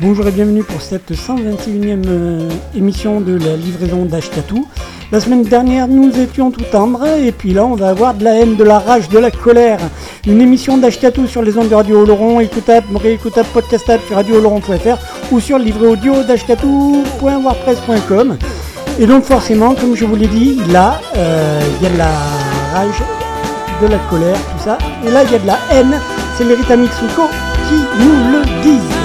Bonjour et bienvenue pour cette 121e euh, émission de la livraison d'Ashtatou. La semaine dernière, nous étions tout tendres et puis là, on va avoir de la haine, de la rage, de la colère. Une émission d'Ashtatou sur les ondes de Radio Oloron, écoutable, réécoutable, podcastable sur radiooloron.fr ou sur le livret audio d'ashtatou.wordpress.com. Et donc forcément, comme je vous l'ai dit, là, euh, il y a de la rage, de la colère, tout ça. Et là, il y a de la haine. C'est les Mitsuko qui nous le disent.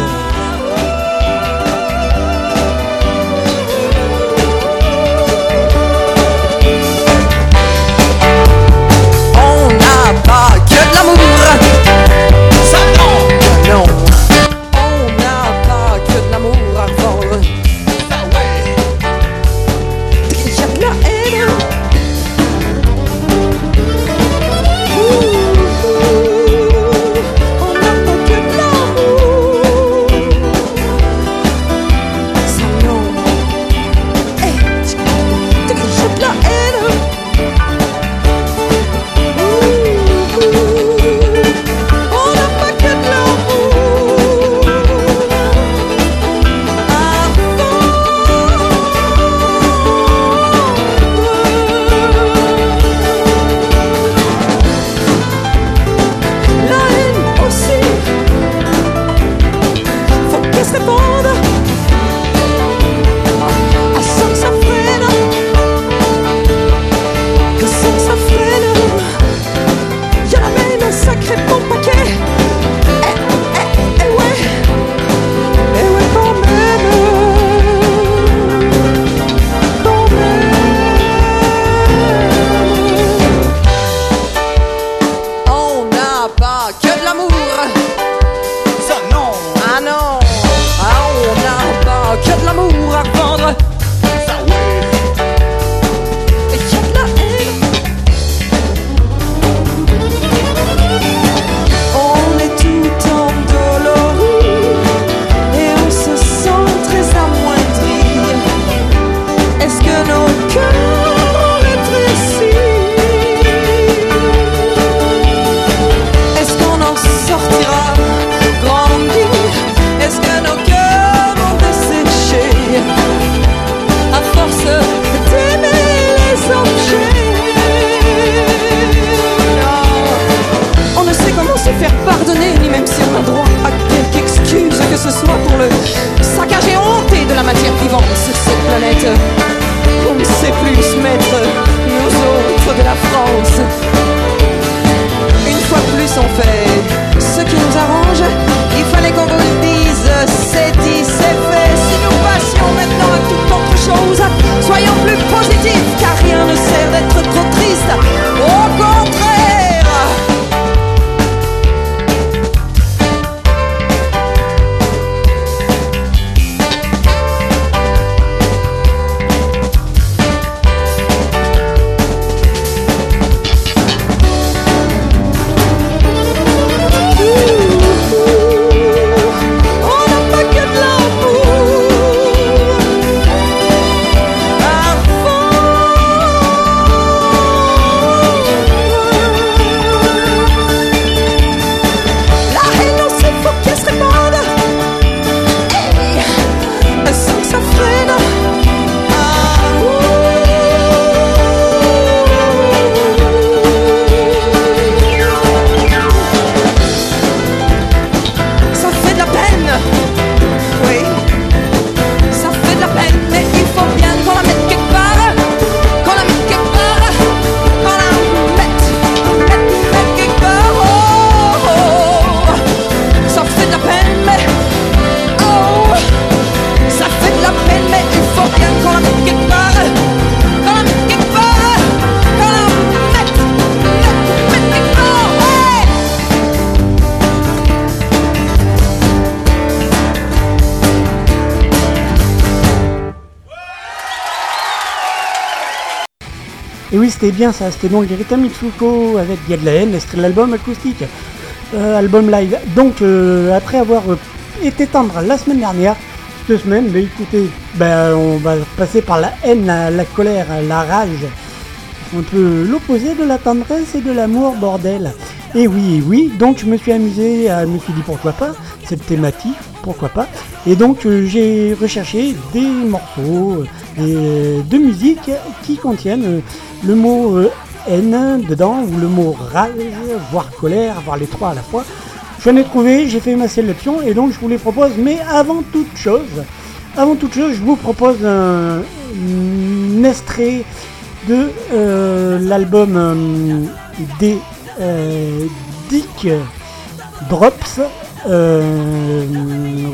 C'était bien ça, c'était donc Rita Mitsuko avec Il y a de la haine, extrait l'album acoustique, euh, album live. Donc, euh, après avoir euh, été tendre la semaine dernière, cette semaine, écoutez, bah, on va passer par la haine, la, la colère, la rage. Un peu l'opposé de la tendresse et de l'amour, bordel. Et oui, oui, donc je me suis amusé, à, je me suis dit pourquoi pas, cette thématique, pourquoi pas. Et donc j'ai recherché des morceaux de musique qui contiennent le mot haine dedans, ou le mot rage, voire colère, voire les trois à la fois. J'en ai trouvé, j'ai fait ma sélection et donc je vous les propose. Mais avant toute chose, avant toute chose, je vous propose un, extrait de euh, l'album euh, des euh, Dick Drops.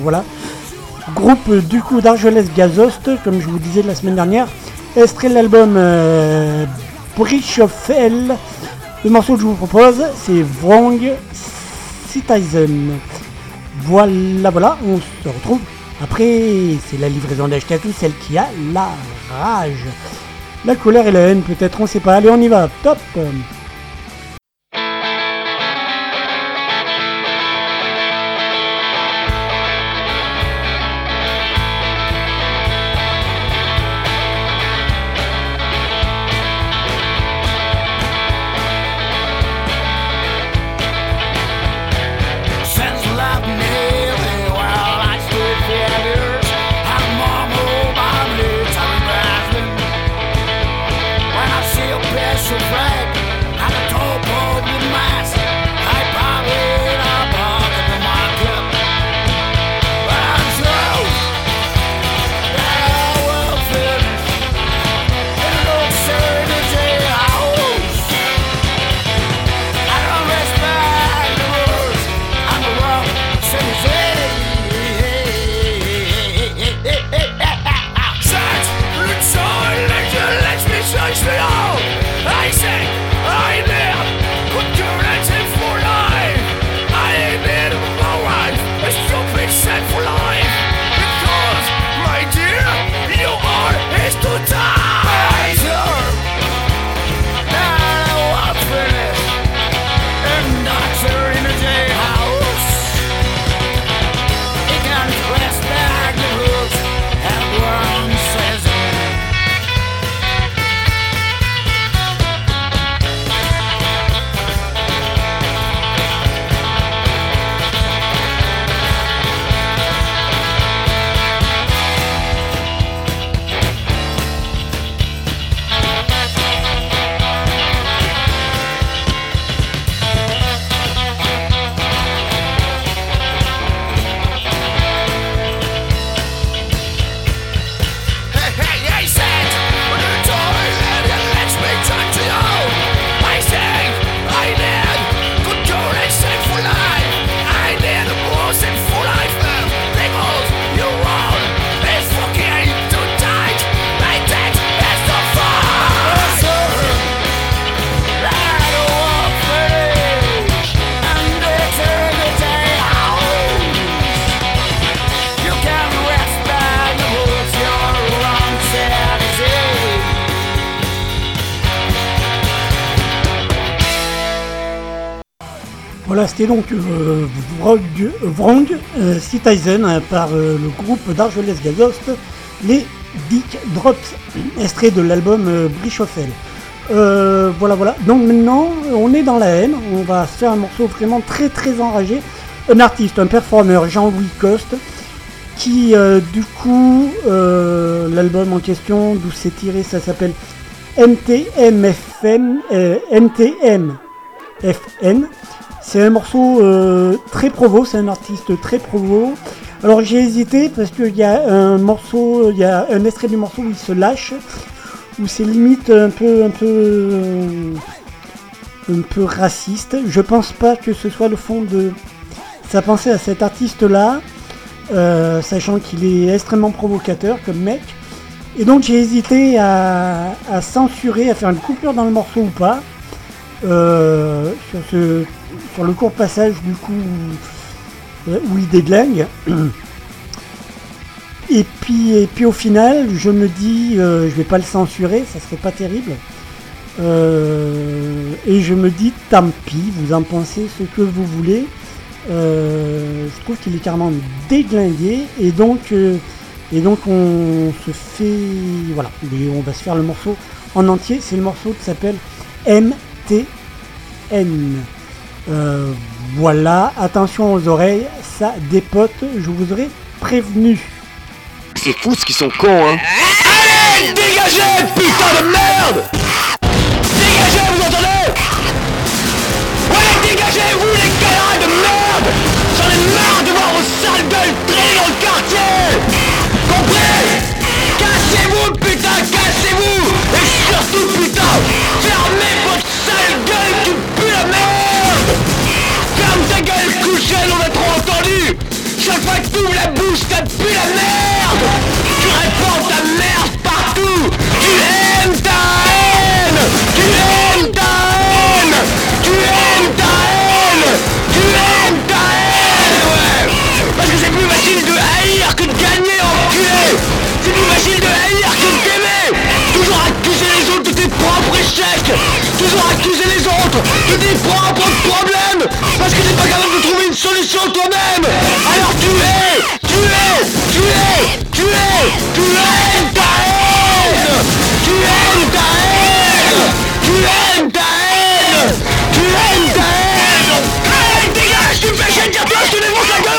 voilà. Groupe du coup d'Argelès Gazost, comme je vous disais la semaine dernière. Extrait de l'album Bridge of Hell. Le morceau que je vous propose, c'est Wrong Citizen. Voilà, voilà, on se retrouve après. C'est la livraison d'Ashkatu, celle qui a la rage. La colère et la haine, peut-être, on sait pas. Allez, on y va, top! C'était donc euh, Vrong euh, Citizen euh, par le groupe d'Argelès Gazost, les Dick Drops, extrait de l'album Brichoffel. voilà, voilà. Donc maintenant, on est dans la haine. On va se faire un morceau vraiment très très enragé. Un artiste, un performeur, Jean-Louis Coste, qui du coup, l'album en question, d'où c'est tiré, ça s'appelle NTMFN. C'est un morceau euh, très provo, c'est un artiste très provo. Alors j'ai hésité parce qu'il y a un morceau, il y a un extrait du morceau où il se lâche, où c'est limite un peu, un peu, un peu raciste. Je pense pas que ce soit le fond de sa pensée à cet artiste-là, euh, sachant qu'il est extrêmement provocateur comme mec. Et donc j'ai hésité à, censurer, à faire une coupure dans le morceau ou pas. Euh, sur ce sur le court passage du coup où il déglingue. Et puis, et puis au final, je me dis, euh, je vais pas le censurer, ça serait pas terrible. Euh, et je me dis, tant pis, vous en pensez ce que vous voulez. je trouve qu'il est carrément déglingué et donc, et donc on se fait, voilà, on va se faire le morceau en entier. C'est le morceau qui s'appelle Euh, voilà, attention aux oreilles, ça des potes, je vous aurais prévenu. C'est fou ce qu'ils sont cons, hein. Allez, dégagez, putain de merde. Dégagez, vous entendez? Ouais, dégagez, vous les galères de merde. J'en ai marre de voir vos sales gueules traîner dans le quartier. Compris? Cassez-vous, putain, cassez-vous. Et surtout, putain, fermez votre sale gueule qui pue la merde Ferme ta gueule, couchelle, on a trop entendu Chaque fois que tu ouvres la bouche, ça pue la merde Tu répands ta merde partout Tu aimes ta haine Tu aimes ta haine Tu aimes ta haine Tu aimes ta haine, ouais Parce que c'est plus facile de haïr que de gagner, enculé C'est plus facile de propres échecs Toujours accuser les autres de tes propres problèmes. Parce que t'es pas capable de trouver une solution toi-même. Alors tu es, tu es, tu es, tu es, tu aimes ta haine Tu aimes ta haine Tu aimes ta haine Tu aimes ta haine Hey, dégage, tu me fais chier de dire je te défonce la gueule,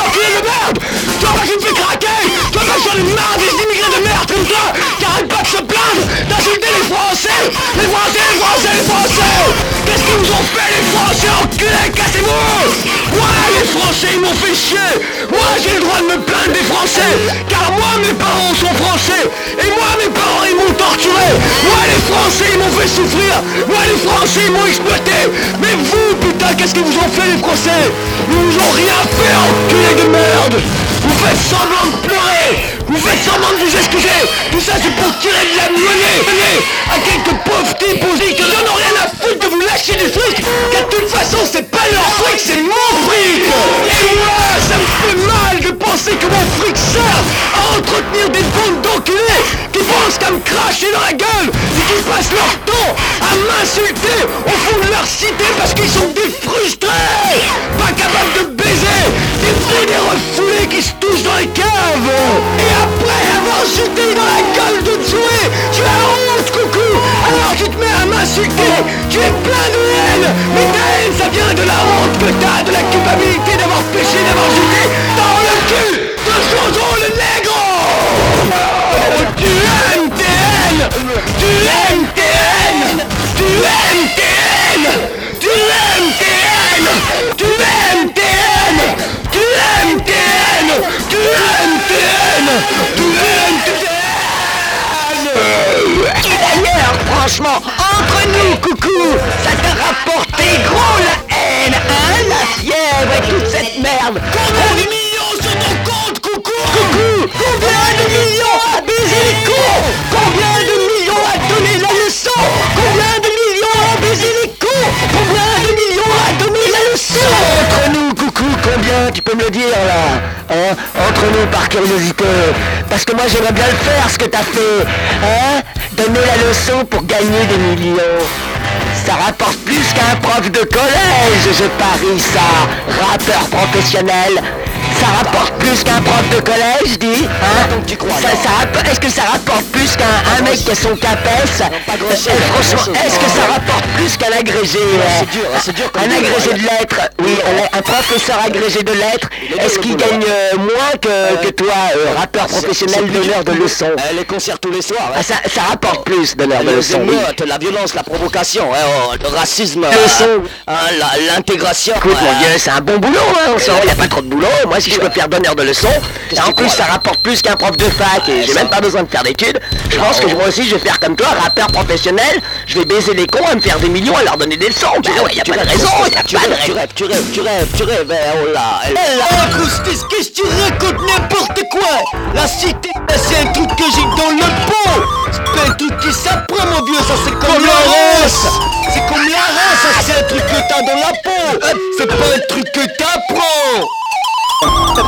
Igualdad, igualdad, igualdad. Qu'est-ce qu'ils nous ont fait les Français, enculés, cassez-vous Ouais les Français, ils m'ont fait chier. Moi, j'ai le droit de me plaindre des Français Car moi, mes parents sont Français Et moi, mes parents, ils m'ont torturé. Moi, les Français, ils m'ont fait souffrir. Moi, les Français, ils m'ont exploité. Mais vous, putain, qu'est-ce qu'ils vous ont fait, les Français? Ils vous ont rien fait, enculés de merde. Vous faites semblant de pleurer. Vous faites semblant de vous excuser. Tout ça, c'est pour tirer de la monnaie à quelques pauvres types aussi qui n'en ont rien à foutre de vous lâcher du fric. Car de toute façon, c'est pas leur fric, c'est mon fric Et moi, ça me fait mal de penser que mon fric sert à entretenir des bandes d'enculés qui pensent qu'à me cracher dans la gueule et qui passent leur temps à m'insulter au fond de leur cité parce qu'ils sont des frustrés. Pas capables de baiser Des des refoulés qui se touchent dans les caves. Et après avoir jeté dans la gueule de Joey Tu as honte, coucou Alors tu te mets à m'insulter. Tu es plein de haine. Mais ta haine, ça vient de la honte que t'as De la culpabilité d'avoir péché, d'avoir jeté dans le cul de Jojo le nègre. Tu aimes tes haines. Tu aimes tes haines. Tu aimes tes haines. Tu aimes tes haines. Tu aimes tes haines. Tu aimes tes haines. Tu aimes tes haines Tu aimes tes haines Et d'ailleurs, franchement, entre nous, coucou, ça t'a rapporté gros la haine, hein, la fièvre et toute cette merde. Combien de millions sur ton compte, coucou. Coucou Combien de millions à baiser les cons. Combien de millions à donner la leçon. Combien de millions à baiser les cons. Combien de millions à donner la leçon. Entre nous, coucou, combien Tu peux me le dire, là Hein? Entre nous, par curiosité. Parce que moi, j'aimerais bien le faire, ce que t'as fait Hein? Donner la leçon pour gagner des millions ça rapporte plus qu'un prof de collège, je parie ça. Rappeur professionnel, ça rapporte plus qu'un prof de collège, dis hein? Tu crois, ça, non. ça rapp- Est-ce que ça rapporte plus qu'un un mec qui a son capes? Euh, pas Franchement, est-ce que ça rapporte plus qu'un agrégé euh, c'est dur, hein, c'est dur Un agrégé de lettres, oui, un, professeur agrégé de lettres, est-ce qu'il gagne euh, moins que, toi, euh, rappeur professionnel, donneur de leçons Euh, les concerts tous les soirs. Ah, ça, rapporte plus, donneur de leçons, la violence, la provocation, hein, oh, le racisme, euh, hein, l'intégration. Écoute, mon euh, Dieu, c'est un bon boulot, hein, on il n'y a pas trop de boulot. Moi, si je peux faire donneur de leçons, et en plus, ça rapporte plus qu'un prof de fac, et j'ai même pas besoin de faire d'études. Je pense que moi aussi, je vais faire comme toi, rappeur professionnel, je vais baiser les cons à me faire des millions à leur donner des leçons. Ouais, y a tu pas de rêves, raison, tu y a rêves, tu pas de rêves, tu rêves, tu rêves, tu rêves, tu rêves, eh, oh là, elle- Oh, qu'est-ce que tu racontes n'importe quoi. La cité, c'est un truc que j'ai dans le pot. C'est pas un truc qui s'apprend, mon vieux, ça c'est comme, la race. C'est comme la race, ça c'est un truc que t'as dans la peau. C'est pas un truc que t'apprends. Eh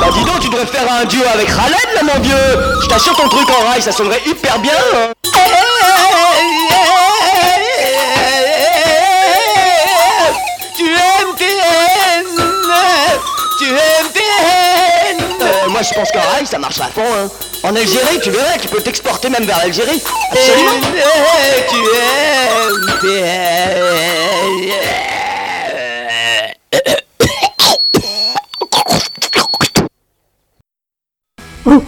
Bah dis donc, tu devrais faire un duo avec Khaled là mon vieux. Je t'assure ton truc en rail, ça sonnerait hyper bien hein. Tu aimes haines. Tu aimes haines. Euh, Moi je pense qu'en rail ça marche à fond hein. En Algérie tu verrais, tu peux t'exporter même vers l'Algérie. Absolument. Tu aimes Oh,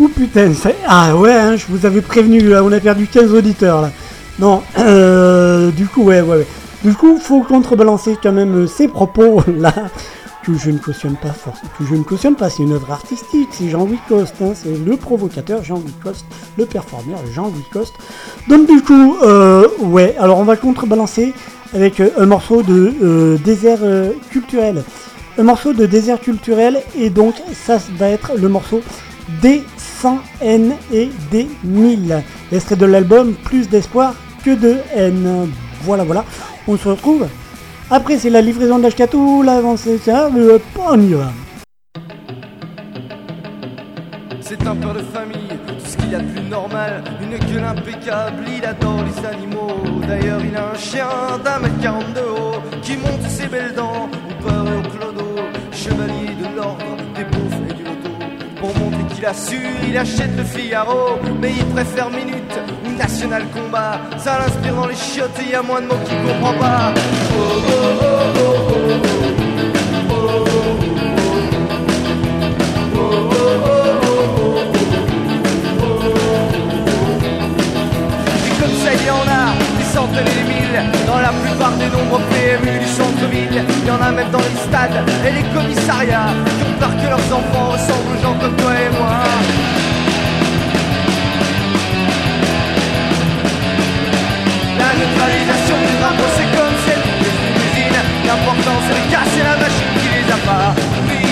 oh, putain, ça- ah ouais, hein, je vous avais prévenu, là, on a perdu 15 auditeurs là. Non, euh, du coup, ouais, ouais, ouais. Du coup, faut contrebalancer quand même euh, ces propos là. Que je ne cautionne pas forcément. Que je ne cautionne pas, c'est une œuvre artistique, c'est Jean-Louis Coste, hein, c'est le provocateur Jean-Louis Coste, le performeur Jean-Louis Coste. Donc du coup, euh, ouais, alors on va contrebalancer avec un morceau de désert culturel. Un morceau de désert culturel et donc ça va être le morceau des 100 N et des 1000. L'extrait de l'album Plus d'espoir que de haine. Voilà, voilà. On se retrouve. Après, c'est la livraison d'Ashkatou, l'avancée, ça, mais on y va. C'est un père de famille, tout ce qu'il a de plus normal. Une gueule impeccable, il adore les animaux. D'ailleurs, il a un chien d'un mètre 42 haut qui monte ses belles dents au peur et au clodo. Chevalier de l'ordre, des bouffes qu'il assure, il achète le Figaro. Mais il préfère Minute ou National Combat. Ça l'inspire dans les chiottes et y a moins de mots qu'il comprend pas. Oh, oh, oh, oh, oh, oh, oh. Et comme ça, il y en a des centaines et des dans la plupart des nombreux PMU du centre-ville. Il y en a même dans les stades et les commissariats qui ont peur que leurs enfants ressemblent aux gens comme toi et moi. La neutralisation des drapeaux, c'est comme celle des usines. L'important, c'est de casser la machine qui les a fabriqués,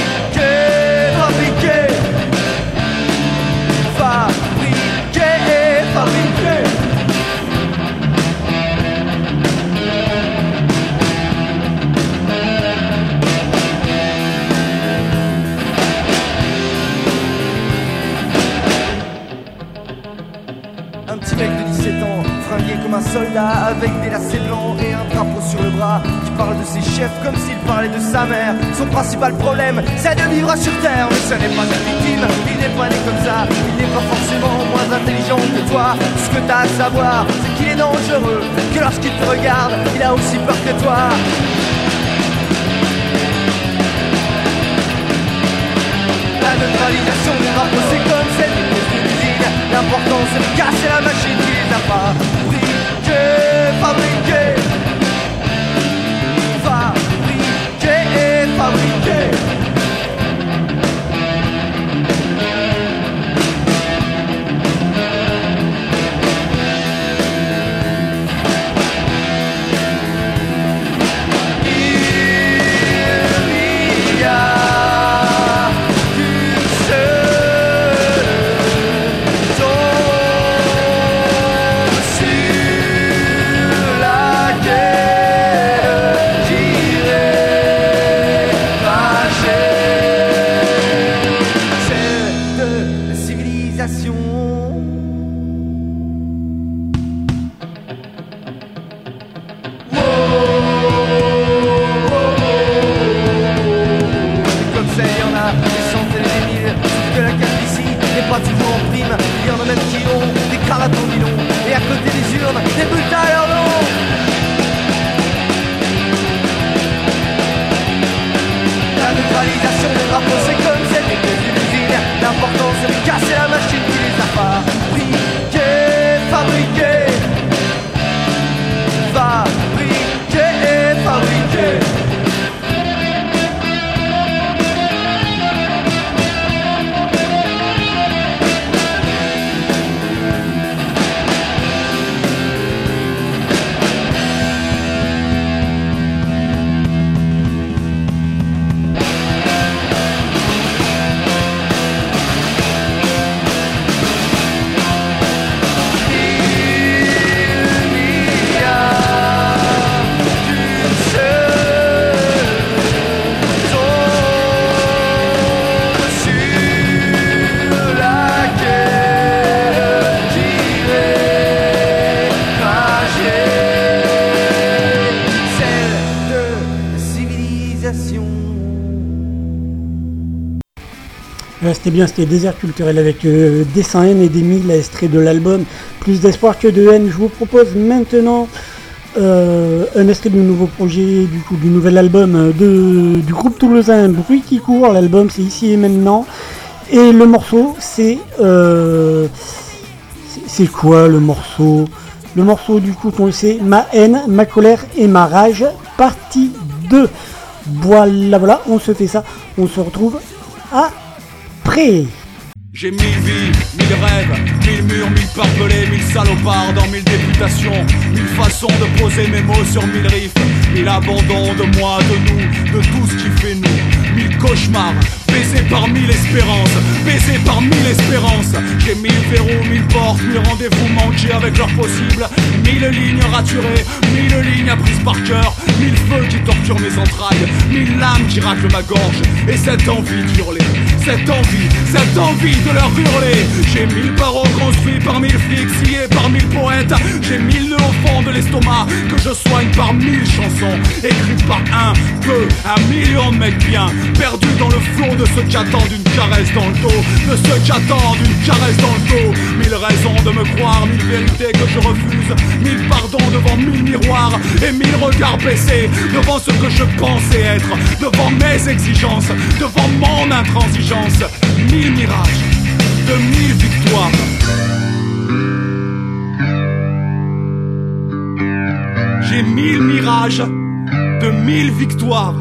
soldat, avec des lacets blancs et un drapeau sur le bras, qui parle de ses chefs comme s'il parlait de sa mère. Son principal problème, c'est de vivre sur terre, mais ce n'est pas une victime, il n'est pas né comme ça, il n'est pas forcément moins intelligent que toi. Ce que t'as à savoir, c'est qu'il est dangereux, que lorsqu'il te regarde, il a aussi peur que toi. La neutralisation des drapeaux, c'est comme usine. L'important, c'est de casser la machine qui les a fabriqués, coming game. Bien, c'était Désert culturel avec euh, des 100 N et des 1000 extraits de l'album Plus d'espoir que de haine. Je vous propose maintenant euh, un extrait du nouveau projet, du coup du nouvel album euh, de, du groupe toulousain Bruit qui court. L'album c'est ici et maintenant. Et le morceau, c'est. c'est- c'est quoi le morceau? Le morceau, du coup, sait, Ma haine, ma colère et ma rage, partie 2. Voilà, voilà, on se fait ça. On se retrouve J'ai mille vies, mille rêves, mille murs, mille barbelés, mille salopards dans mille députations, mille façons de poser mes mots sur mille riffs, mille abandons de moi, de nous, de tout ce qui fait nous, mille cauchemars, baisés par mille espérances, baisés par mille espérances. J'ai mille verrous, mille portes, mille rendez-vous manqués avec leurs possibles, mille lignes raturées, mille lignes apprises par cœur, mille feux qui torturent mes entrailles, mille lames qui raclent ma gorge, et cette envie d'hurler, cette envie, cette envie de leur hurler. J'ai mille paroles construites par mille flics, sciés par mille poètes. J'ai mille nœuds au fond de l'estomac que je soigne par mille chansons écrites par un, deux, un million de mecs bien perdus dans le flot de ceux qui attendent une caresse dans le dos, de ceux qui attendent une caresse dans le dos. Mille raisons de me croire, mille vérités que je refuse, mille pardons devant mille miroirs et mille regards baissés devant ce que je pensais être, devant mes exigences, devant mon intransigeance. Mille mirages, de mille victoires. J'ai mille mirages, de mille victoires.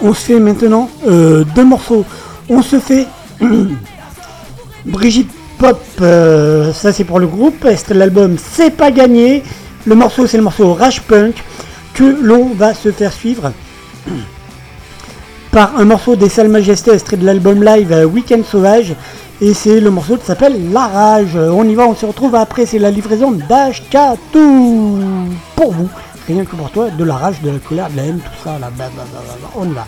On se fait maintenant euh, deux morceaux. On se fait Brigitte Pop, euh, ça c'est pour le groupe. Est l'album C'est pas gagné? Le morceau c'est le morceau Rage Punk que l'on va se faire suivre par un morceau des Salles Majestés extrait de l'album live euh, Weekend Sauvage. Et c'est le morceau qui s'appelle La Rage. On y va, on se retrouve après. C'est la livraison d'HK2 pour vous. Rien que pour toi, de la rage, de la colère, de la haine, tout ça. Là, bah, bah, bah, on y va.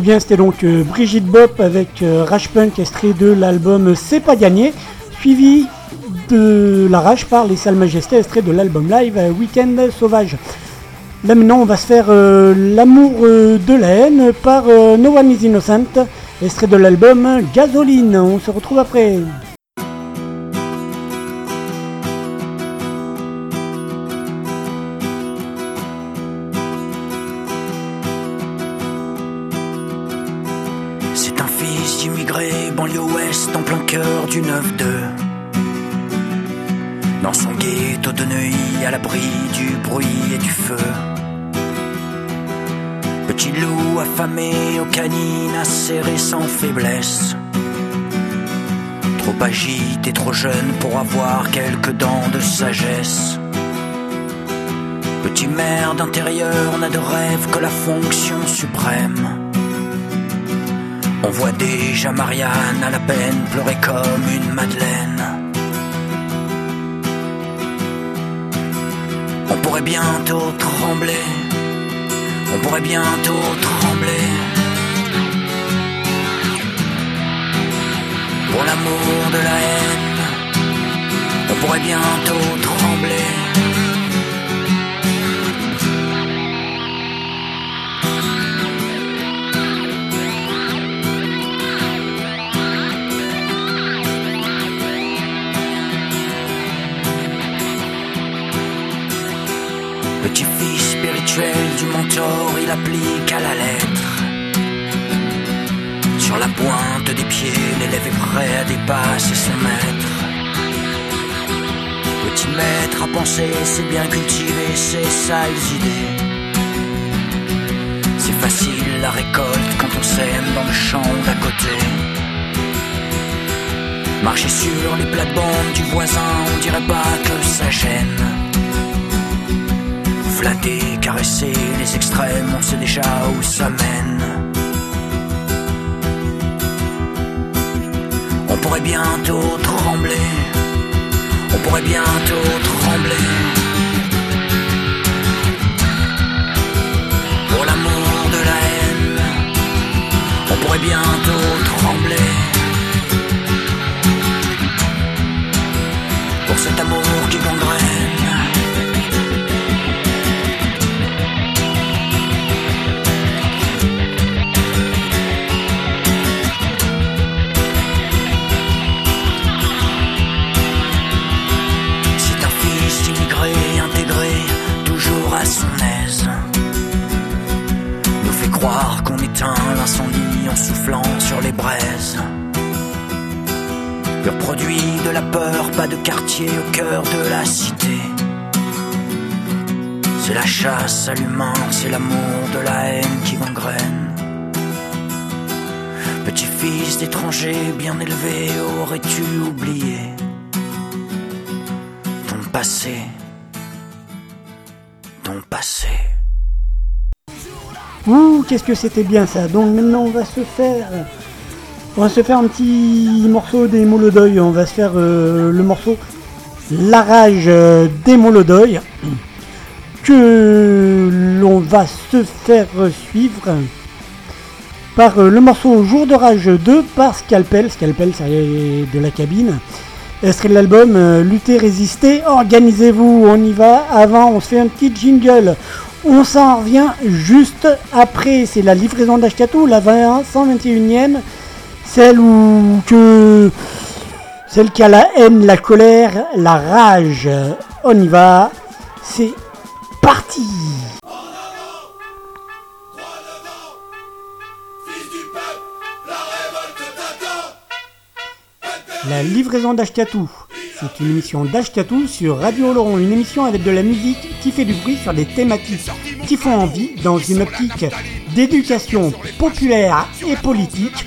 Bien, c'était donc euh, Brigitte Bop avec euh, Rash Punk, extrait de l'album C'est pas gagné, suivi de la Rage par les Salles Majestés, extrait de l'album live euh, Weekend Sauvage. Là maintenant, on va se faire euh, L'amour de la haine par No One is Innocent, extrait de l'album Gasoline. On se retrouve après. du 9-2. Dans son ghetto de Neuilly, à l'abri du bruit et du feu. Petit loup affamé aux canines, acéré sans faiblesse. Trop agité, trop jeune pour avoir quelques dents de sagesse. Petit maire d'intérieur n'a de rêve que la fonction suprême on voit déjà Marianne à la peine pleurer comme une madeleine. On pourrait bientôt trembler. On pourrait bientôt trembler. Pour l'amour de la haine. On pourrait bientôt trembler. Petit-fils spirituel du mentor, il applique à la lettre. Sur la pointe des pieds, l'élève est prêt à dépasser son maître. Petit maître à penser, c'est bien cultiver ses sales idées. C'est facile la récolte quand on sème dans le champ d'à côté. Marcher sur les plates-bandes du voisin, on dirait pas que ça gêne. Flatter, caresser les extrêmes, on sait déjà où ça mène. On pourrait bientôt trembler, on pourrait bientôt trembler. Pour l'amour de la haine, on pourrait bientôt trembler. Peur, pas de quartier au cœur de la cité. C'est la chasse à l'humain, c'est l'amour de la haine qui gangrène. Petit-fils d'étranger bien élevé, aurais-tu oublié ton passé, ton passé. Ouh, qu'est-ce que c'était bien ça. Donc maintenant on va se faire... On va se faire un petit morceau des Molodoy. On va se faire euh, le morceau La rage euh, des Molodoy. Que l'on va se faire suivre par euh, le morceau Jour de rage 2 par Scalpel. Scalpel, c'est de la cabine. Extrait de l'album Lutter, résister, organisez-vous, on y va. Avant, on se fait un petit jingle. On s'en revient juste après. C'est la livraison d'Ashkatou, la 21, 121e. Celle où que. Celle qui a la haine, la colère, la rage. On y va. C'est parti. La livraison d'Ashkatou. C'est une émission d'Ashkatou sur Radio Oloron, une émission avec de la musique qui fait du bruit sur des thématiques qui font envie dans une optique d'éducation populaire et politique,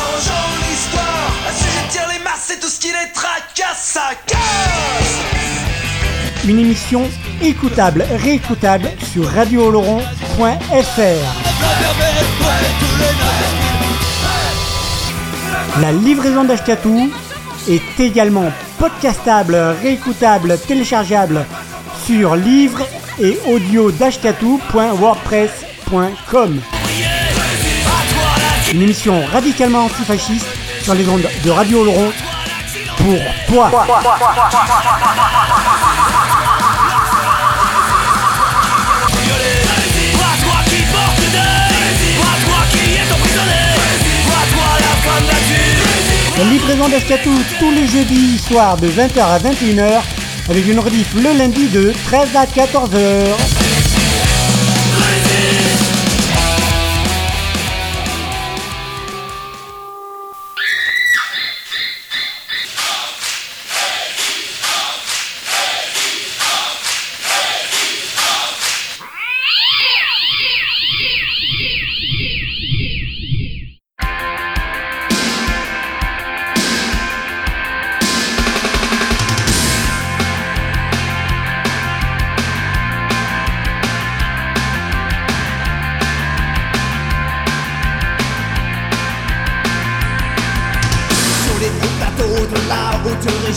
Une émission écoutable, réécoutable sur radiooloron.fr. La livraison d'Ashkatou est également podcastable, réécoutable, téléchargeable sur livre et audio d'ashkatou.wordpress.com. Une émission radicalement antifasciste sur les ondes de Radio Laurent pour toi. Livraison d'Ashkatou tous les jeudis soirs de 20h à 21h avec une rediff le lundi de 13 à 14h.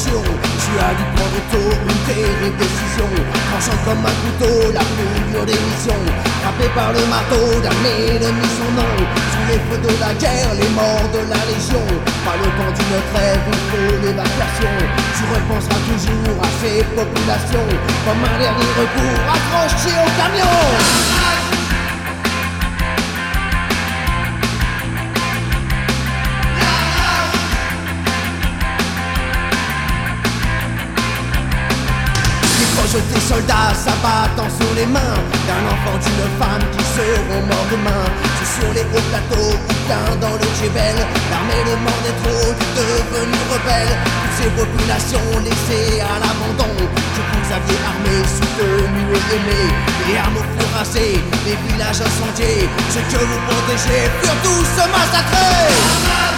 Tu as dû prendre tôt une terrible décision. Tranchant comme un couteau, la plus dure des missions. Frappé par le marteau d'un ennemi son nom. Sous les feux de la guerre, les morts de la légion. Pas le temps d'une trêve, il faut l'évacuation. Tu repenseras toujours à ces populations. Comme un dernier recours, accroché au camion. Tes soldats s'abattant sur les mains D'un enfant, d'une femme qui seront morts demain C'est sur les hauts plateaux bien dans le Jebel L'armée est trop devenu rebelle. Toutes ces populations laissées à l'abandon. Que vous aviez armés, soutenus et aimés Les hameaux furent les villages incendiés. Ceux que vous protégez furent tous massacrés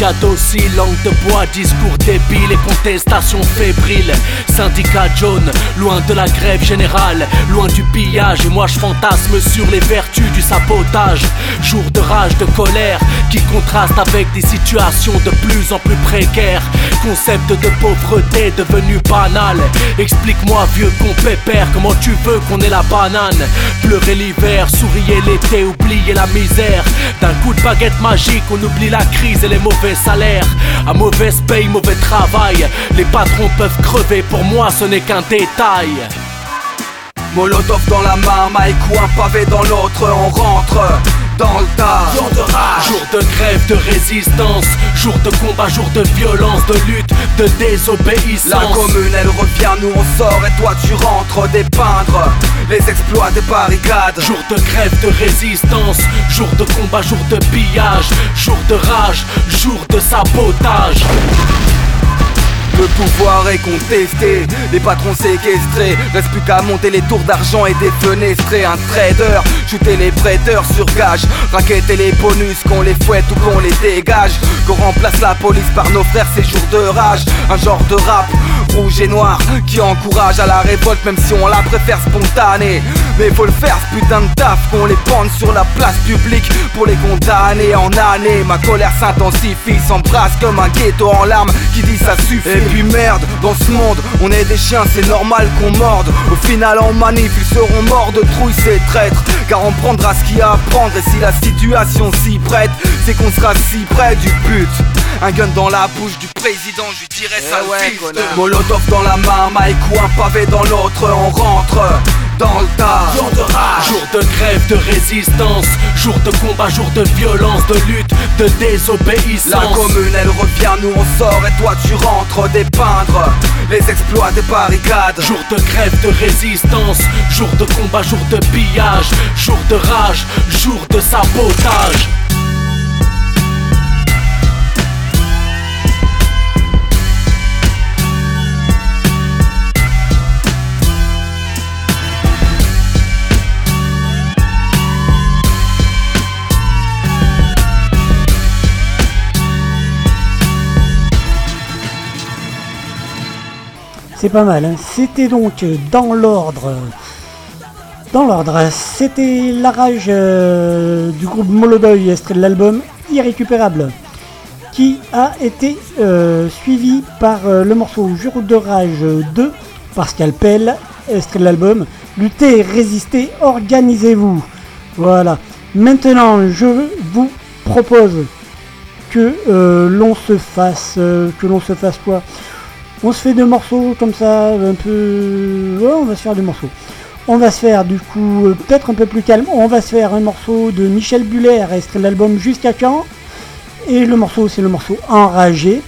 Dociles, langue de bois, discours débile et contestation fébrile. Syndicat jaune, loin de la grève générale, loin du pillage. Et moi je fantasme sur les vertus du sabotage. Jour de rage, de colère, qui contraste avec des situations de plus en plus précaires. Concept de pauvreté devenu banal. Explique-moi, vieux con pépère, comment tu veux qu'on ait la banane? Pleurer l'hiver, sourier l'été, oublier la misère. D'un coup de baguette magique, on oublie la crise et les mauvais salaires. À mauvaise paye, mauvais travail. Les patrons peuvent crever, pour moi ce n'est qu'un détail. Molotov dans la Mike ou un pavé dans l'autre, on rentre dans le tas. Jour de rage, jour de grève, de résistance, jour de combat, jour de violence, de lutte, de désobéissance. La commune elle revient, nous on sort et toi tu rentres dépeindre les exploits des barricades. Jour de grève, de résistance, jour de combat, jour de pillage, jour de rage, jour de sabotage. Le pouvoir est contesté, les patrons séquestrés Reste plus qu'à monter les tours d'argent et des fenestrés Un trader, shooter les prêteurs sur gage. Raqueter les bonus, qu'on les fouette ou qu'on les dégage. Qu'on remplace la police par nos frères, ces jours de rage. Un genre de rap rouge et noir qui encourage à la révolte Même si on la préfère spontanée. Mais faut le faire ce putain de taf qu'on les pende sur la place publique Pour les condamner en année. Ma colère s'intensifie, s'embrasse comme un ghetto en larmes. Qui dit ça suffit? Puis merde, dans ce monde on est des chiens c'est normal qu'on morde. Au final en manif ils seront morts de trouille ces traîtres. Car on prendra ce qu'il y a à prendre Et si la situation s'y prête C'est qu'on sera si près du but. Un gun dans la bouche du président Je lui dirais ça Eh Molotov dans la main, Mike ou un pavé dans l'autre On rentre dans le tas. Jour de rage, jour de grève, de résistance. Jour de combat, jour de violence, de lutte, de désobéissance. La commune elle revient, nous on sort et toi tu rentres dépeindre Les exploits des barricades. Jour de grève, de résistance. Jour de combat, jour de pillage. Jour de rage, jour de sabotage C'est pas mal. hein. C'était donc dans l'ordre. Dans l'ordre, c'était la rage euh, du groupe Molodoy, extrait de l'album Irrécupérable, qui a été euh, suivi par euh, le morceau Jour de rage 2 par Scalpel, extrait de l'album Lutter, résister, organisez-vous. Voilà. Maintenant, je vous propose que l'on se fasse, que l'on se fasse quoi? On se fait deux morceaux comme ça, un peu. On va se faire deux morceaux. On va se faire du coup euh, peut-être un peu plus calme. On va se faire un morceau de Michel Buller, extrait l'album Jusqu'à quand? Et le morceau, c'est le morceau Enragé.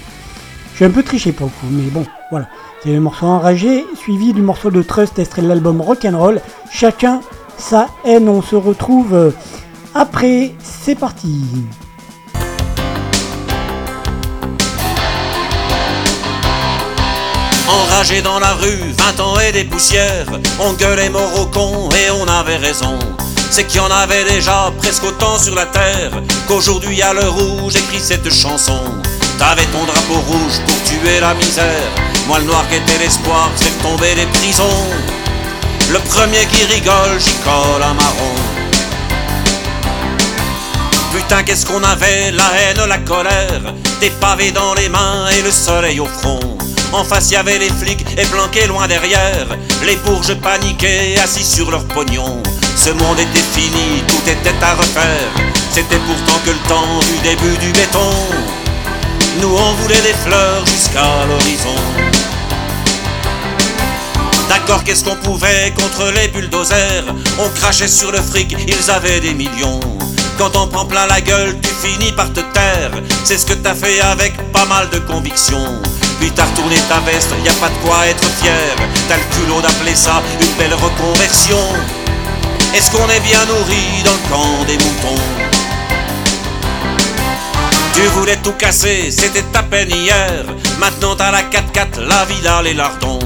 J'ai un peu triché pour le coup, mais bon, voilà. C'est le morceau Enragé, suivi du morceau de Trust, extrait l'album Rock'n'Roll. Chacun sa haine. On se retrouve euh, après. C'est parti. Enragé dans la rue, 20 ans et des poussières, on gueulait mort au et on avait raison. C'est qu'il y en avait déjà presque autant sur la terre qu'aujourd'hui à l'heure où j'écris cette chanson. T'avais ton drapeau rouge pour tuer la misère, moi le noir qui était l'espoir, c'est tomber les prisons. Le premier qui rigole, j'y colle un marron. Putain, qu'est-ce qu'on avait, la haine, la colère, des pavés dans les mains et le soleil au front. En face, y avait les flics et planqués loin derrière, les bourges paniqués, assis sur leur pognon. Ce monde était fini, tout était à refaire. C'était pourtant que le temps du début du béton. Nous, on voulait des fleurs jusqu'à l'horizon. D'accord, qu'est-ce qu'on pouvait contre les bulldozers? On crachait sur le fric, ils avaient des millions. Quand on prend plein la gueule, tu finis par te taire. C'est ce que t'as fait avec pas mal de conviction. Puis t'as retourné ta veste, y a pas de quoi être fier. T'as le culot d'appeler ça une belle reconversion. Est-ce qu'on est bien nourri dans le camp des moutons? Tu voulais tout casser, c'était ta peine hier. Maintenant t'as la 4x4, la villa, les lardons.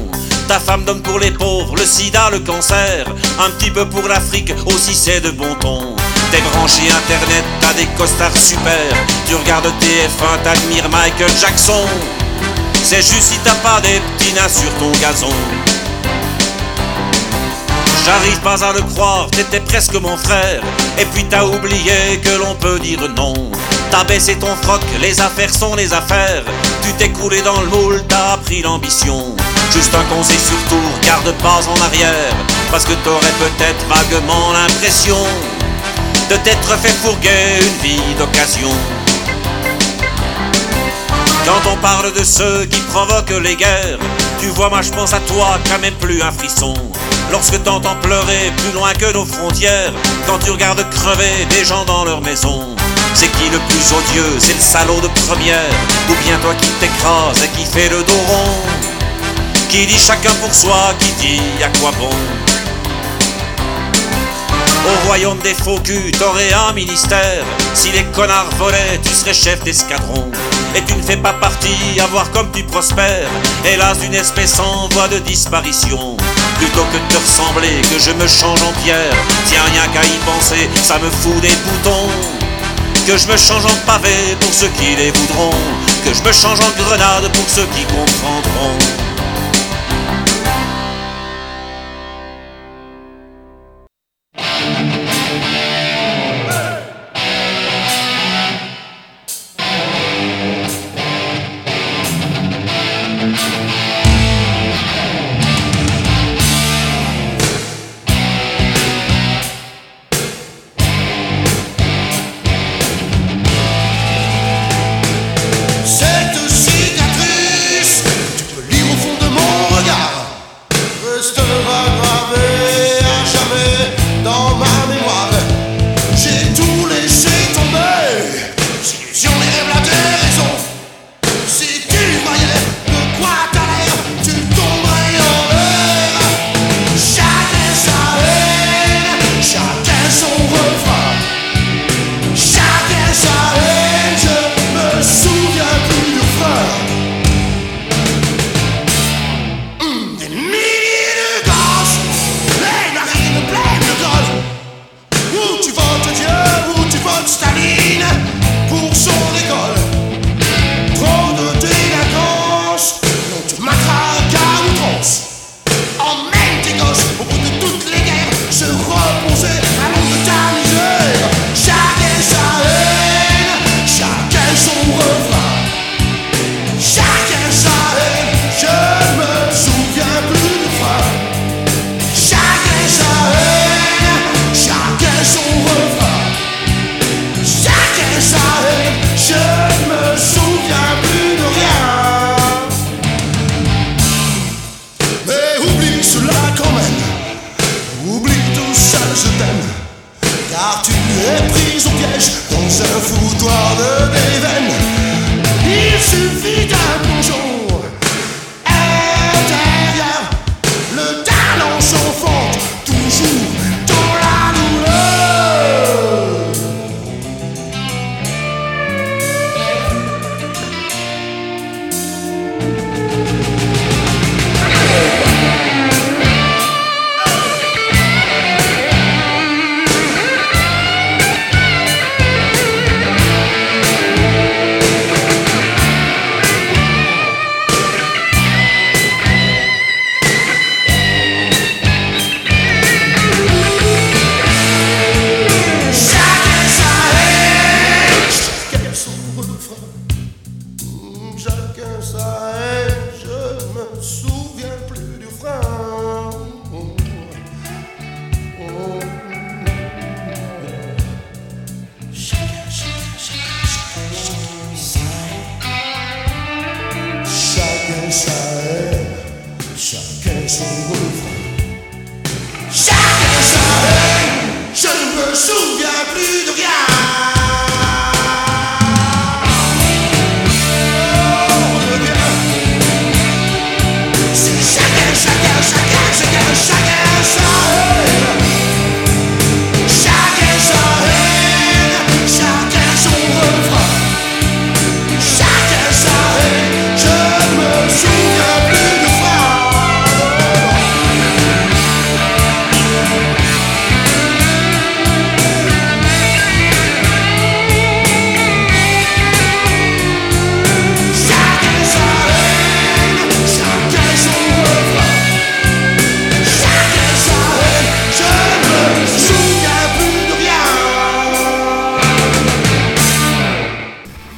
Ta femme donne pour les pauvres, le sida, le cancer. Un petit peu pour l'Afrique, aussi c'est de bon ton. T'es branché internet, t'as des costards super. Tu regardes TF1, t'admires Michael Jackson. C'est juste si t'as pas des petits nains sur ton gazon. J'arrive pas à le croire, t'étais presque mon frère. Et puis t'as oublié que l'on peut dire non. T'as baissé ton froc, les affaires sont les affaires. Tu t'es coulé dans le moule, t'as appris l'ambition. Juste un conseil surtout, garde pas en arrière. Parce que t'aurais peut-être vaguement l'impression de t'être fait fourguer une vie d'occasion. Quand on parle de ceux qui provoquent les guerres, tu vois, moi je pense à toi quand même plus un frisson. Lorsque t'entends pleurer plus loin que nos frontières, quand tu regardes crever des gens dans leur maison, c'est qui le plus odieux? C'est le salaud de première, ou bien toi qui t'écrases et qui fait le dos rond? Qui dit chacun pour soi, qui dit à quoi bon? Au royaume des faux culs, t'aurais un ministère. Si les connards volaient, tu serais chef d'escadron. Et tu ne fais pas partie, à voir comme tu prospères. Hélas, d'une espèce en voie de disparition. Plutôt que de te ressembler, que je me change en pierre. Tiens, rien qu'à y penser, ça me fout des boutons. Que je me change en pavé pour ceux qui les voudront. Que je me change en grenade pour ceux qui comprendront.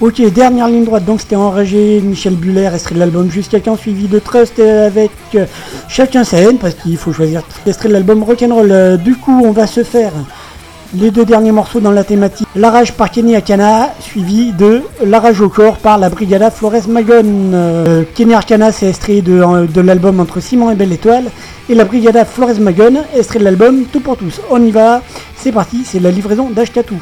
Ok, dernière ligne droite, donc c'était enragé, Michel Buller, extrait de l'album Jusqu'à quand, suivi de Trust avec euh, chacun sa haine, parce qu'il faut choisir extrait de l'album Rock'n'Roll. Euh, du coup, on va se faire les deux derniers morceaux dans la thématique La Rage par Kenny Akana, suivi de La Rage au corps par la Brigada Flores Magon. Euh, Kenny Arcana, c'est extrait de, de l'album Entre Simon et Belle Étoile, et la Brigada Flores Magon, extrait de l'album Tout pour tous. On y va, c'est parti, c'est la livraison d'Ashkatou.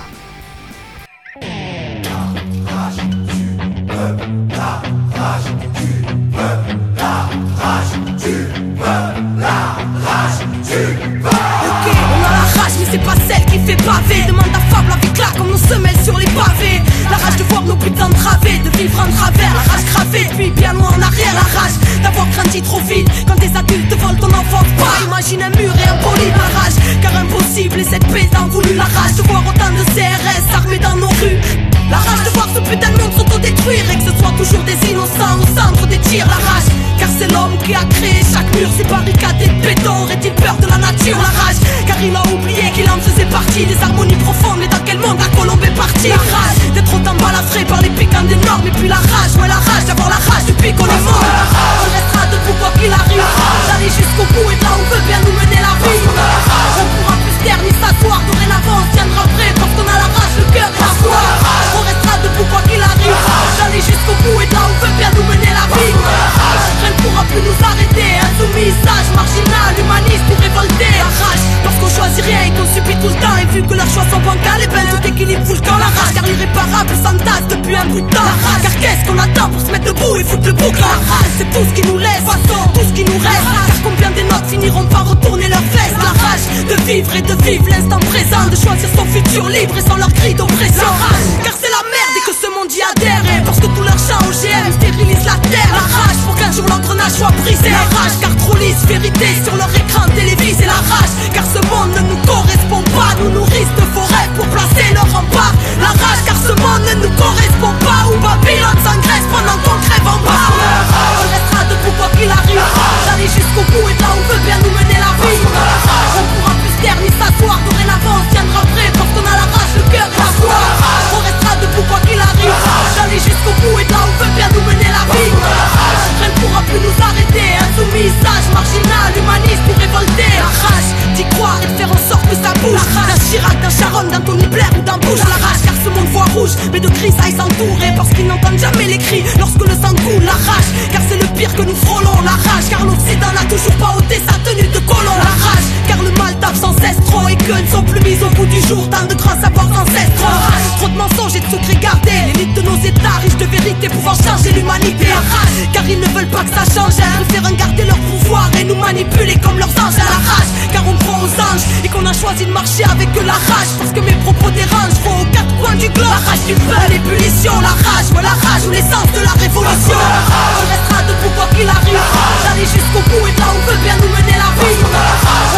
Ok, on a la rage, mais c'est pas celle qui fait baver. Demande à Fable avec là, comme nos semelles sur les pavés. La rage de voir nos putains entravés, de vivre en travers. La rage gravée, puis bien loin en arrière. La rage d'avoir grandi trop vite. Quand des adultes volent ton enfance, pas imagine un mur et un poli. La rage, car impossible, et cette paix voulu. La rage de voir autant de CRS armés dans nos rues. La rage de voir ce putain de monde s'autodétruire et que ce soit toujours des innocents au centre des tirs. La rage, car c'est l'homme qui a créé chaque mur, ces barricades et béton. Aurait-il peur de la nature, la rage, car il a oublié qu'il en faisait partie des harmonies profondes. Mais dans quel monde la colombe est partie? La rage d'être autant balafré par les piquants des normes. Et puis la rage, ouais, la rage d'avoir la rage depuis qu'on est mort. On restera debout quoi qu'il arrive, d'aller jusqu'au bout et là on veut bien nous mener la vie. On pourra plus taire ni s'asseoir, dorénavant on tiendra prêt parce qu'on a la rage, le cœur et la foi. Debout quoi qu'il arrive, d'aller jusqu'au bout et là on veut bien nous mener la vie. Rien ne pourra plus nous arrêter, insoumis, sage, marginal, humaniste ou révolté. La rage, parce qu'on choisit rien et qu'on subit tout le temps. Et vu que leurs choix sont bancals, et ben tout équilibre fout le camp. La rage, car l'irréparable s'entasse depuis un bout de temps. Car qu'est-ce qu'on attend pour se mettre debout et foutre le bouc? La rage, c'est tout ce qui nous laisse, façon, tout ce qui nous reste. Car combien des notes finiront par retourner leurs vestes La rage, de vivre et de vivre l'instant présent, de choisir son futur libre et sans leur cri d'oppression. La rage, car c'est la Et parce que tous leurs chats OGM stérilisent la terre. La rage, pour qu'un jour l'engrenage soit brisé. La rage, car trop lisse vérité sur leur écran télévisé. La rage, car ce monde ne nous correspond pas. Nous nourrissent de forêts pour placer leur rempart. La rage, car ce monde ne nous correspond pas. Où Babylone s'engraisse pendant qu'on crève en bas. On restera debout quoi qu'il arrive. D'aller jusqu'au bout et là on veut bien nous mener la vie. On pourra plus taire ni s'asseoir. Dorénavant on tiendra prêt parce qu'on a la rage, le cœur et la foi. On restera debout quoi qu'il arrive. D'aller jusqu'au bout pourra plus nous arrêter. Insoumis, sage, marginal, humaniste ou révolté. La rage d'y croire et de faire en sorte que ça bouge. D'un Chirac, d'un Sharon, d'un Tony Blair ou d'un Bush. La rage car ce monde voit rouge, mais de grisailles s'entourer parce qu'ils n'entendent jamais les cris lorsque le sang coule. La rage car c'est le pire que nous frôlons. La rage car l'Occident n'a toujours pas ôté sa tenue de colon. La rage car le mal tape sans cesse trop et que ne sont plus mis au bout du jour. Tant de grands savoirs ancestraux. La rage, trop de mensonges et de secrets gardés. L'élite de nos états riches de vérité pouvant changer l'humanité. La rage car ils ne veulent pas que ça change. Ils préfèrent garder leur pouvoir et nous manipuler comme leurs anges. À la rage car on croit aux anges et qu'on a choisi de marcher avec que la rage parce que mes propos dérangent. Faut aux quatre coins du globe. La rage du peuple, l'ébullition, la rage, ouais, la rage ou l'essence de la révolution. On restera debout quoi qu'il arrive. D'aller jusqu'au bout et là on veut bien nous mener la vie.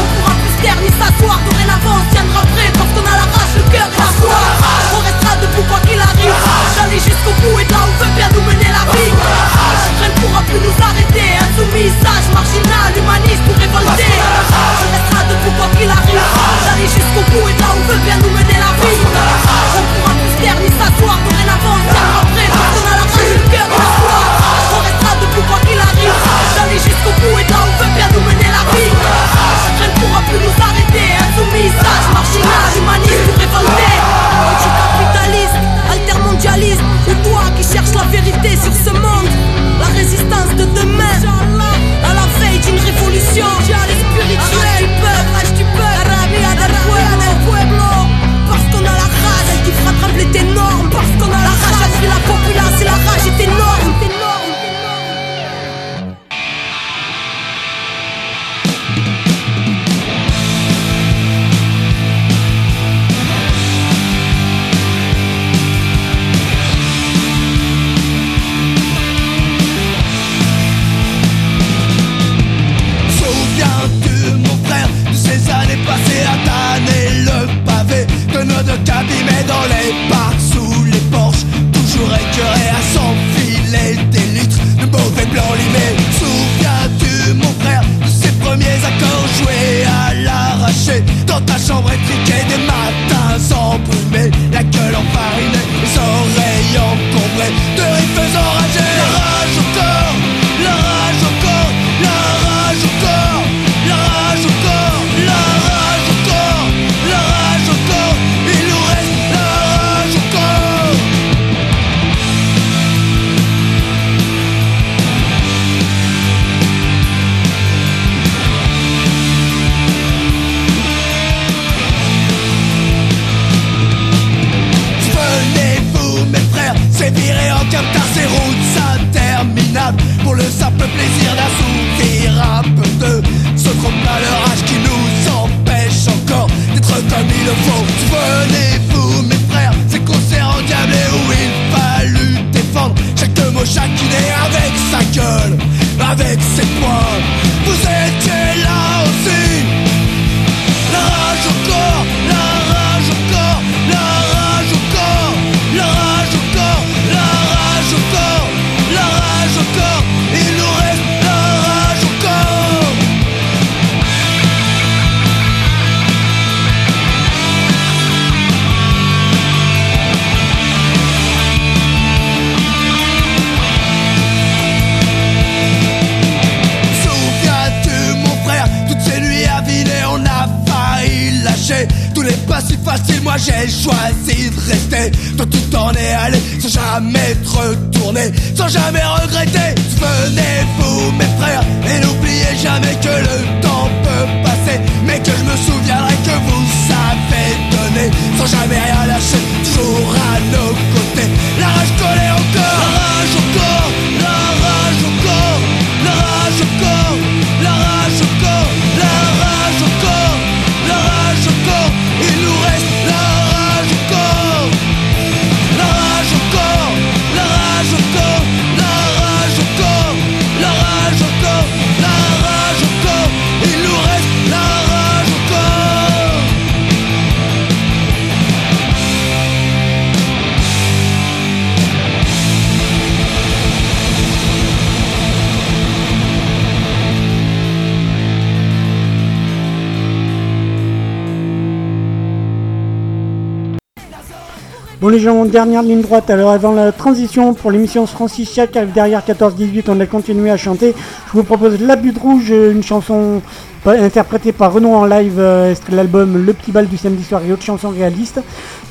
Dernière ligne droite, alors avant la transition pour l'émission Francis derrière 14-18, on a continué à chanter. Je vous propose L'Abus de Rouge, une chanson interprétée par Renaud en live, euh, l'album Le Petit Bal du samedi soir et autres chansons réalistes.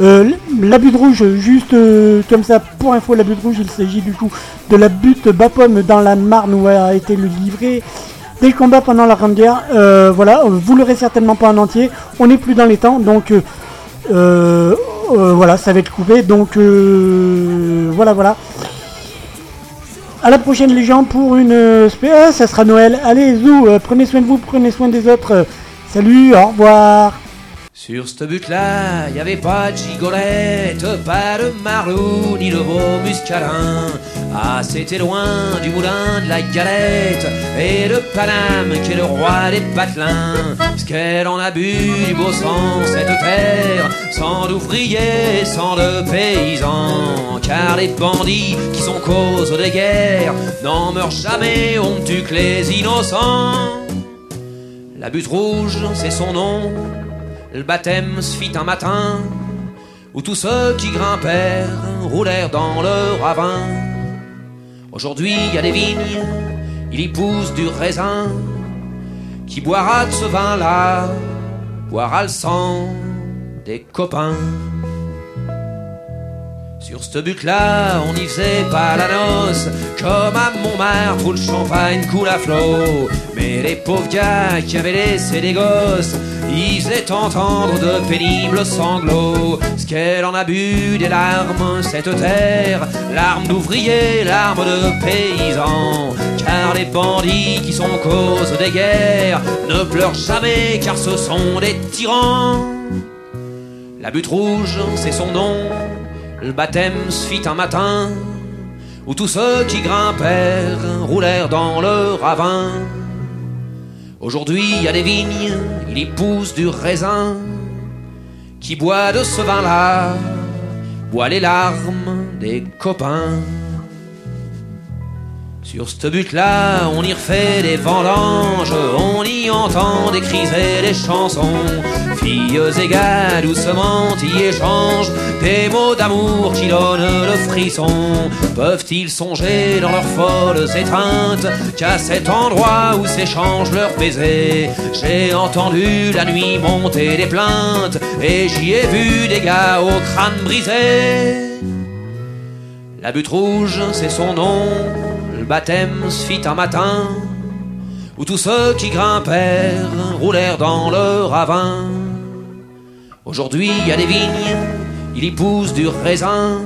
Euh, L'Abus de Rouge, juste euh, comme ça, pour info, L'Abus de Rouge, il s'agit du coup de la butte Bapaume dans la Marne où a été le livré des combats pendant la Grande Guerre. Voilà, vous l'aurez certainement pas en entier, on n'est plus dans les temps, donc... euh, voilà, ça va être coupé. Donc euh, voilà, voilà. À la prochaine les gens pour une euh, spé- ah, ça sera Noël. Allez, zou, prenez soin de vous, prenez soin des autres. Salut, au revoir. Sur cette butte-là, y avait pas de gigolette, pas de marlou, ni de beau muscadin. Ah, c'était loin du moulin de la galette et de Paname qui est le roi des patelins. Ce qu'elle en a bu du beau sang, cette terre, sans d'ouvriers, sans de paysans. Car les bandits qui sont cause des guerres n'en meurent jamais, on ne tue les innocents. La butte rouge, c'est son nom. Le baptême se fit un matin où tous ceux qui grimpèrent roulèrent dans le ravin. Aujourd'hui, il y a des vignes, il y pousse du raisin. Qui boira de ce vin-là boira le sang des copains. Sur cette butte-là, on y faisait pas la noce, comme à Montmartre où le champagne coule à flot. Mais les pauvres gars qui avaient laissé des gosses, ils faisaient entendre de pénibles sanglots. Ce qu'elle en a bu des larmes, cette terre, larmes d'ouvriers, larmes de paysans. Car les bandits qui sont cause des guerres ne pleurent jamais car ce sont des tyrans. La butte rouge, c'est son nom. Le baptême se fit un matin où tous ceux qui grimpèrent roulèrent dans le ravin. Aujourd'hui, il y a des vignes, il y pousse du raisin. Qui boit de ce vin-là, boit les larmes des copains. Sur cette butte-là, on y refait des vendanges, on y entend des cris et des chansons. Filles et gars doucement y échangent des mots d'amour qui donnent le frisson. Peuvent-ils songer dans leurs folles étreintes qu'à cet endroit où s'échangent leurs baisers? J'ai entendu la nuit monter des plaintes et j'y ai vu des gars au crâne brisé. La butte rouge, c'est son nom. Baptême se fit un matin où tous ceux qui grimpèrent roulèrent dans le ravin. Aujourd'hui, il y a des vignes, il y pousse du raisin.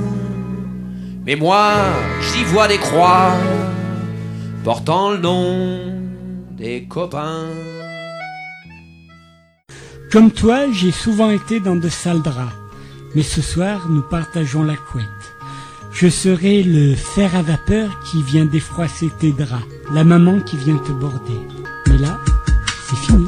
Mais moi, j'y vois des croix portant le nom des copains. Comme toi, j'ai souvent été dans de sales draps. Mais ce soir, nous partageons la couette. Je serai le fer à vapeur qui vient défroisser tes draps, la maman qui vient te border. Mais là, c'est fini.